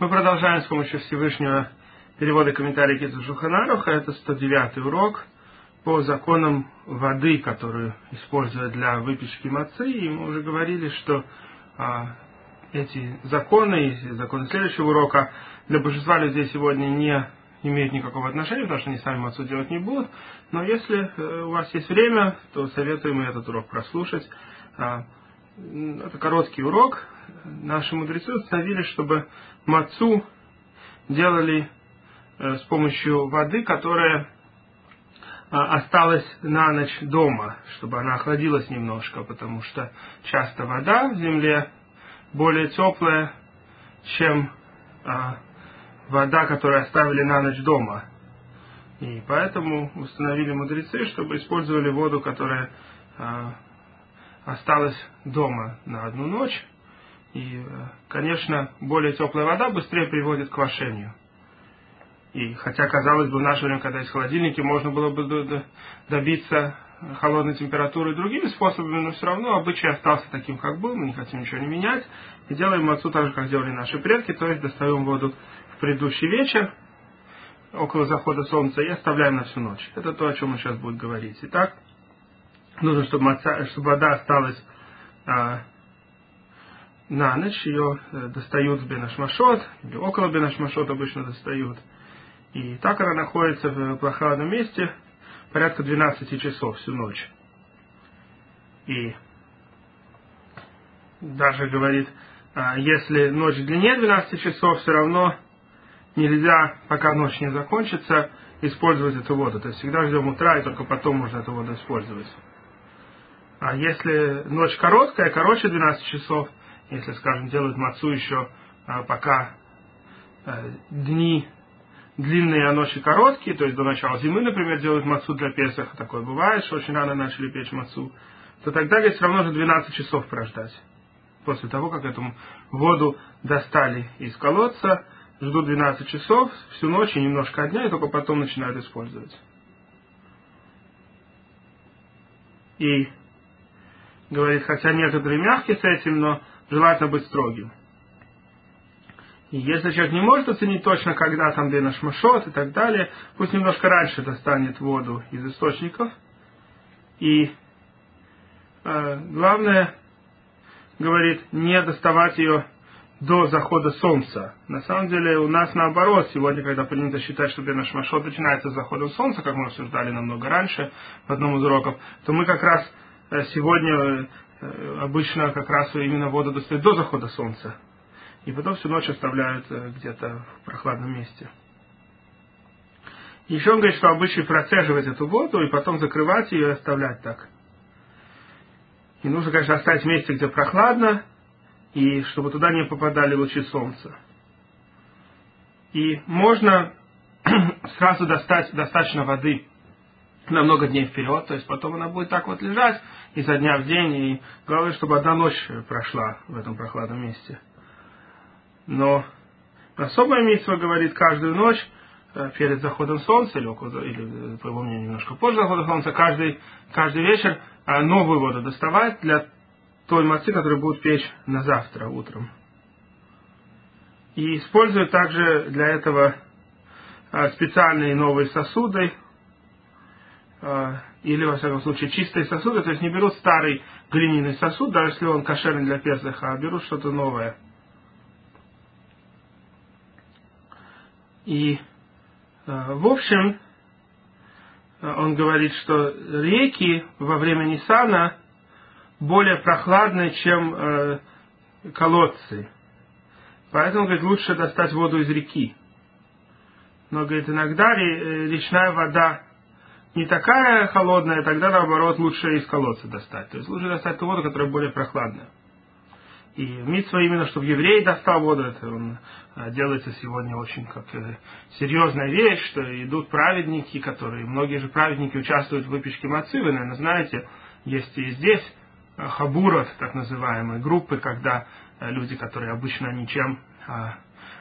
Мы продолжаем с помощью Всевышнего перевода комментария Киту Шуханаруха. Это 109 урок по законам воды, которую используют для выпечки мацы. И мы уже говорили, что а, эти законы и законы следующего урока для большинства людей сегодня не имеют никакого отношения, потому что они сами мацу делать не будут. Но если э, у вас есть время, то советуем этот урок прослушать. А, это короткий урок. Наши мудрецы установили, чтобы мацу делали э, с помощью воды, которая а, осталась на ночь дома, чтобы она охладилась немножко, потому что часто вода в земле более теплая, чем а, вода, которую оставили на ночь дома. И поэтому установили мудрецы, чтобы использовали воду, которая а, осталась дома на одну ночь. И, конечно, более теплая вода быстрее приводит к вошению. И хотя, казалось бы, в наше время, когда есть холодильники, можно было бы добиться холодной температуры другими способами, но все равно обычай остался таким, как был, мы не хотим ничего не менять, и делаем мацу так же, как делали наши предки, то есть достаем воду в предыдущий вечер, около захода солнца, и оставляем на всю ночь. Это то, о чем мы сейчас будем говорить. Итак, нужно, чтобы, маца, чтобы вода осталась а, на ночь, ее э, достают в Бенашмашот, или около Бенашмашот обычно достают. И так она находится в прохладном месте порядка 12 часов всю ночь. И даже говорит, а, если ночь длиннее 12 часов, все равно нельзя, пока ночь не закончится, использовать эту воду. То есть всегда ждем утра, и только потом можно эту воду использовать. А если ночь короткая, короче 12 часов, если, скажем, делают мацу еще а, пока а, дни длинные, а ночи короткие, то есть до начала зимы, например, делают мацу для Песаха, такое бывает, что очень рано начали печь мацу, то тогда ведь все равно же 12 часов прождать. После того, как эту воду достали из колодца, ждут 12 часов, всю ночь и немножко дня, и только потом начинают использовать. И говорит, хотя некоторые мягкие с этим, но желательно быть строгим. И если человек не может оценить точно, когда там где наш машот и так далее, пусть немножко раньше достанет воду из источников. И э, главное, говорит, не доставать ее до захода солнца. На самом деле у нас наоборот, сегодня, когда принято считать, что наш машот начинается с захода солнца, как мы обсуждали намного раньше в одном из уроков, то мы как раз сегодня Э, обычно как раз именно воду достают до захода солнца. И потом всю ночь оставляют э, где-то в прохладном месте. Еще он говорит, что обычай процеживать эту воду и потом закрывать ее и оставлять так. И нужно, конечно, оставить в месте, где прохладно, и чтобы туда не попадали лучи солнца. И можно сразу достать достаточно воды на много дней вперед, то есть потом она будет так вот лежать изо дня в день, и главное, чтобы одна ночь прошла в этом прохладном месте. Но особая митсва говорит каждую ночь э, перед заходом солнца, или, около, или по его мнению, немножко позже захода солнца, каждый, каждый вечер э, новую воду доставать для той мацы, которую будут печь на завтра утром. И используют также для этого э, специальные новые сосуды, или, во всяком случае, чистые сосуды, то есть не берут старый глиняный сосуд, даже если он кошерный для Песаха, а берут что-то новое. И, а, в общем, а, он говорит, что реки во время Нисана более прохладны, чем колодцы. Поэтому, говорит, лучше достать воду из реки. Но, говорит, иногда речная вода не такая холодная, тогда наоборот лучше из колодца достать. То есть лучше достать ту воду, которая более прохладная. И митсва именно, чтобы еврей достал воду, это он, а, делается сегодня очень как э, серьезная вещь, что идут праведники, которые, многие же праведники участвуют в выпечке мацы, вы, наверное, знаете, есть и здесь а, хабурот, так называемые группы, когда э, люди, которые обычно ничем а,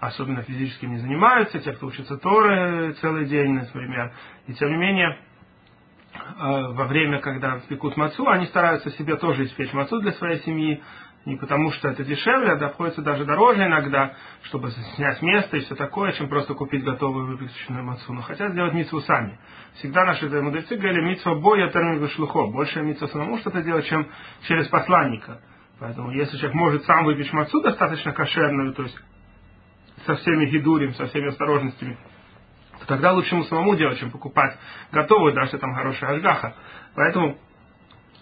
особенно физически не занимаются, те, кто учатся Торы целый день, например, и тем не менее во время, когда пекут мацу, они стараются себе тоже испечь мацу для своей семьи, не потому что это дешевле, а обходится даже дороже иногда, чтобы снять место и все такое, чем просто купить готовую выпеченную мацу. Но хотят сделать митцву сами. Всегда наши мудрецы говорили, митцва боя термин шлухо. Больше митцва самому что-то делать, чем через посланника. Поэтому если человек может сам выпечь мацу достаточно кошерную, то есть со всеми гидурим, со всеми осторожностями, то тогда лучше ему самому делать, чем покупать готовую, даже там хорошая альгаха. Поэтому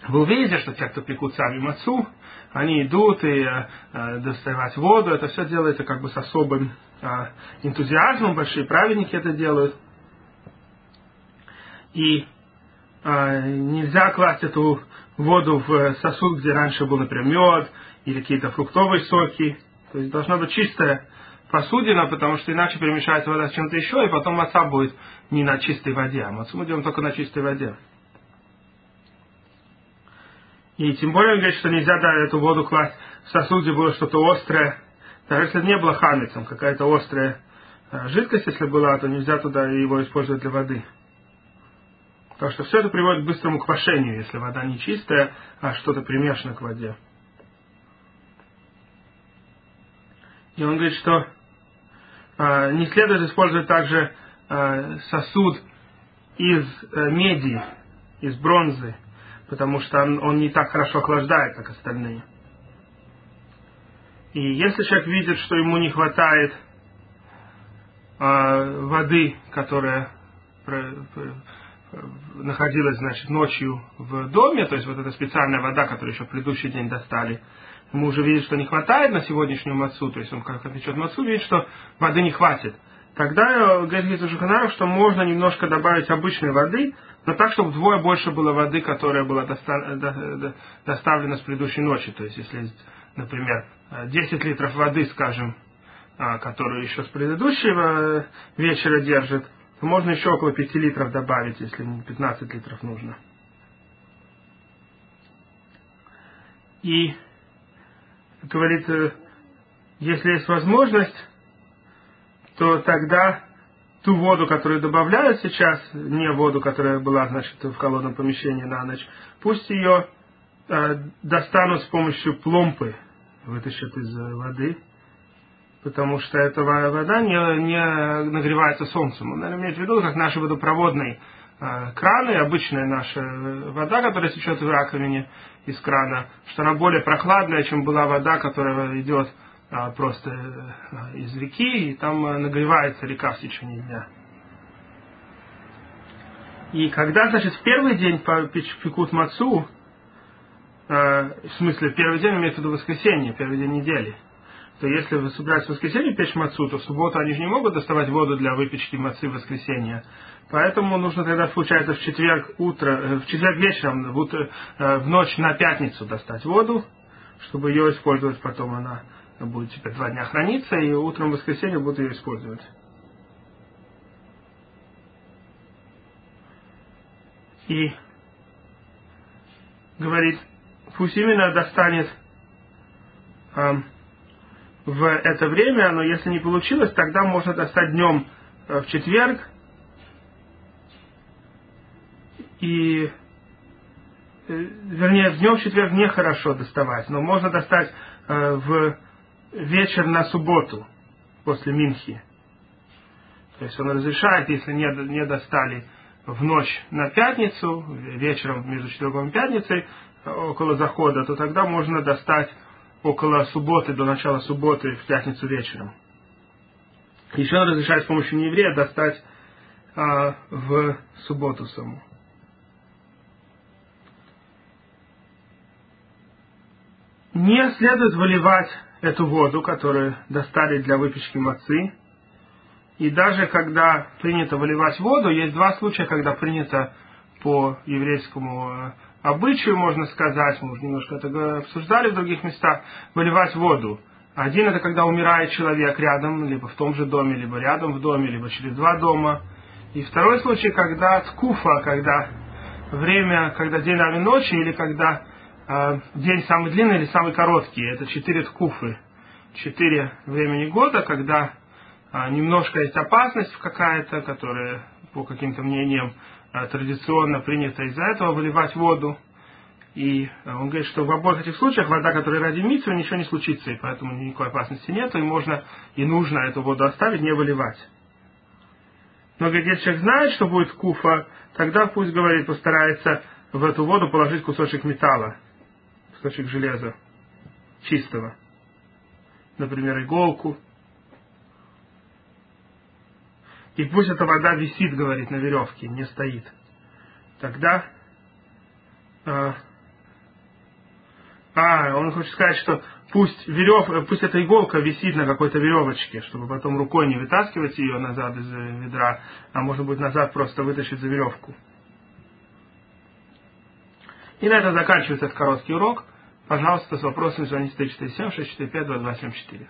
вы увидите, что те, кто пекут сами мацу, они идут и э, э, доставать воду, это все делается как бы с особым э, энтузиазмом, большие праведники это делают. И э, нельзя класть эту воду в сосуд, где раньше был, например, мед или какие-то фруктовые соки. То есть должна быть чистая посудина, потому что иначе перемешается вода с чем-то еще, и потом маца будет не на чистой воде, а мацу мы делаем только на чистой воде. И тем более он говорит, что нельзя да, эту воду класть в сосуд, где было что-то острое. Даже если не было хамицем, какая-то острая э, жидкость, если была, то нельзя туда его использовать для воды. Потому что все это приводит к быстрому квашению, если вода не чистая, а что-то примешано к воде. И он говорит, что не следует использовать также э, сосуд из э, меди, из бронзы, потому что он, не так хорошо охлаждает, как остальные. И если человек видит, что ему не хватает э, воды, которая находилась, значит, ночью в доме, то есть вот эта специальная вода, которую еще в предыдущий день достали, ему уже видит, что не хватает на сегодняшнюю мацу, то есть он как печет мацу, видит, что воды не хватит. Тогда говорит Жуханаров, что можно немножко добавить обычной воды, но так, чтобы вдвое больше было воды, которая была доставлена с предыдущей ночи. То есть, если, например, 10 литров воды, скажем, а, которую еще с предыдущего вечера держит, то можно еще около 5 литров добавить, если 15 литров нужно. И говорит, э, если есть возможность, то тогда ту воду, которую добавляют сейчас, не воду, которая была, значит, в холодном помещении на ночь, пусть ее э, достанут с помощью пломпы, вытащат из воды, потому что эта вода не, не нагревается солнцем. Он, наверное, имеет в виду, как наши водопроводные э, краны, обычная наша вода, которая течет в раковине из крана, что она более прохладная, чем была вода, которая идет а, просто э, из реки, и там э, нагревается река в течение дня. И когда, значит, в первый день пекут мацу, э, в смысле, первый день имеется в виду воскресенье, первый день недели, то если вы собираетесь в воскресенье печь мацу, то в субботу они же не могут доставать воду для выпечки мацы в воскресенье. Поэтому нужно тогда, получается, в четверг утро, в четверг вечером, в, утро, в ночь на пятницу достать воду, чтобы ее использовать потом она будет теперь два дня храниться, и утром в воскресенье будут ее использовать. И говорит, пусть именно достанет э, в это время, но если не получилось, тогда можно достать днем э, в четверг. И э, вернее, днем в четверг нехорошо доставать, но можно достать э, в вечер на субботу после Минхи. То есть он разрешает, если не, не достали в ночь на пятницу, вечером между четвергом и пятницей, около захода, то тогда можно достать около субботы, до начала субботы, в пятницу вечером. Еще он разрешает с помощью нееврея достать а, в субботу саму. Не следует выливать эту воду, которую достали для выпечки мацы. И даже когда принято выливать воду, есть два случая, когда принято по еврейскому э, обычаю, можно сказать, мы уже немножко это обсуждали в других местах, выливать воду. Один это когда умирает человек рядом, либо в том же доме, либо рядом в доме, либо через два дома. И второй случай, когда ткуфа, когда время, когда день равен ночи, или когда а, день самый длинный или самый короткий. Это четыре ткуфы. Четыре времени года, когда а, немножко есть опасность какая-то, которая по каким-то мнениям э, традиционно принято из-за этого выливать воду. И э, он говорит, что в обоих этих случаях вода, которая ради митцвы, ничего не случится, и поэтому никакой опасности нет, и можно и нужно эту воду оставить, не выливать. Но говорит, если человек знает, что будет куфа, тогда пусть, говорит, постарается в эту воду положить кусочек металла, кусочек железа чистого. Например, иголку. И пусть эта вода висит, говорит, на веревке, не стоит. Тогда э, а, он хочет сказать, что пусть, верев, пусть эта иголка висит на какой-то веревочке, чтобы потом рукой не вытаскивать ее назад из ведра, а можно будет назад просто вытащить за веревку. И на этом заканчивается этот короткий урок. Пожалуйста, с вопросами звоните 447 645 2274.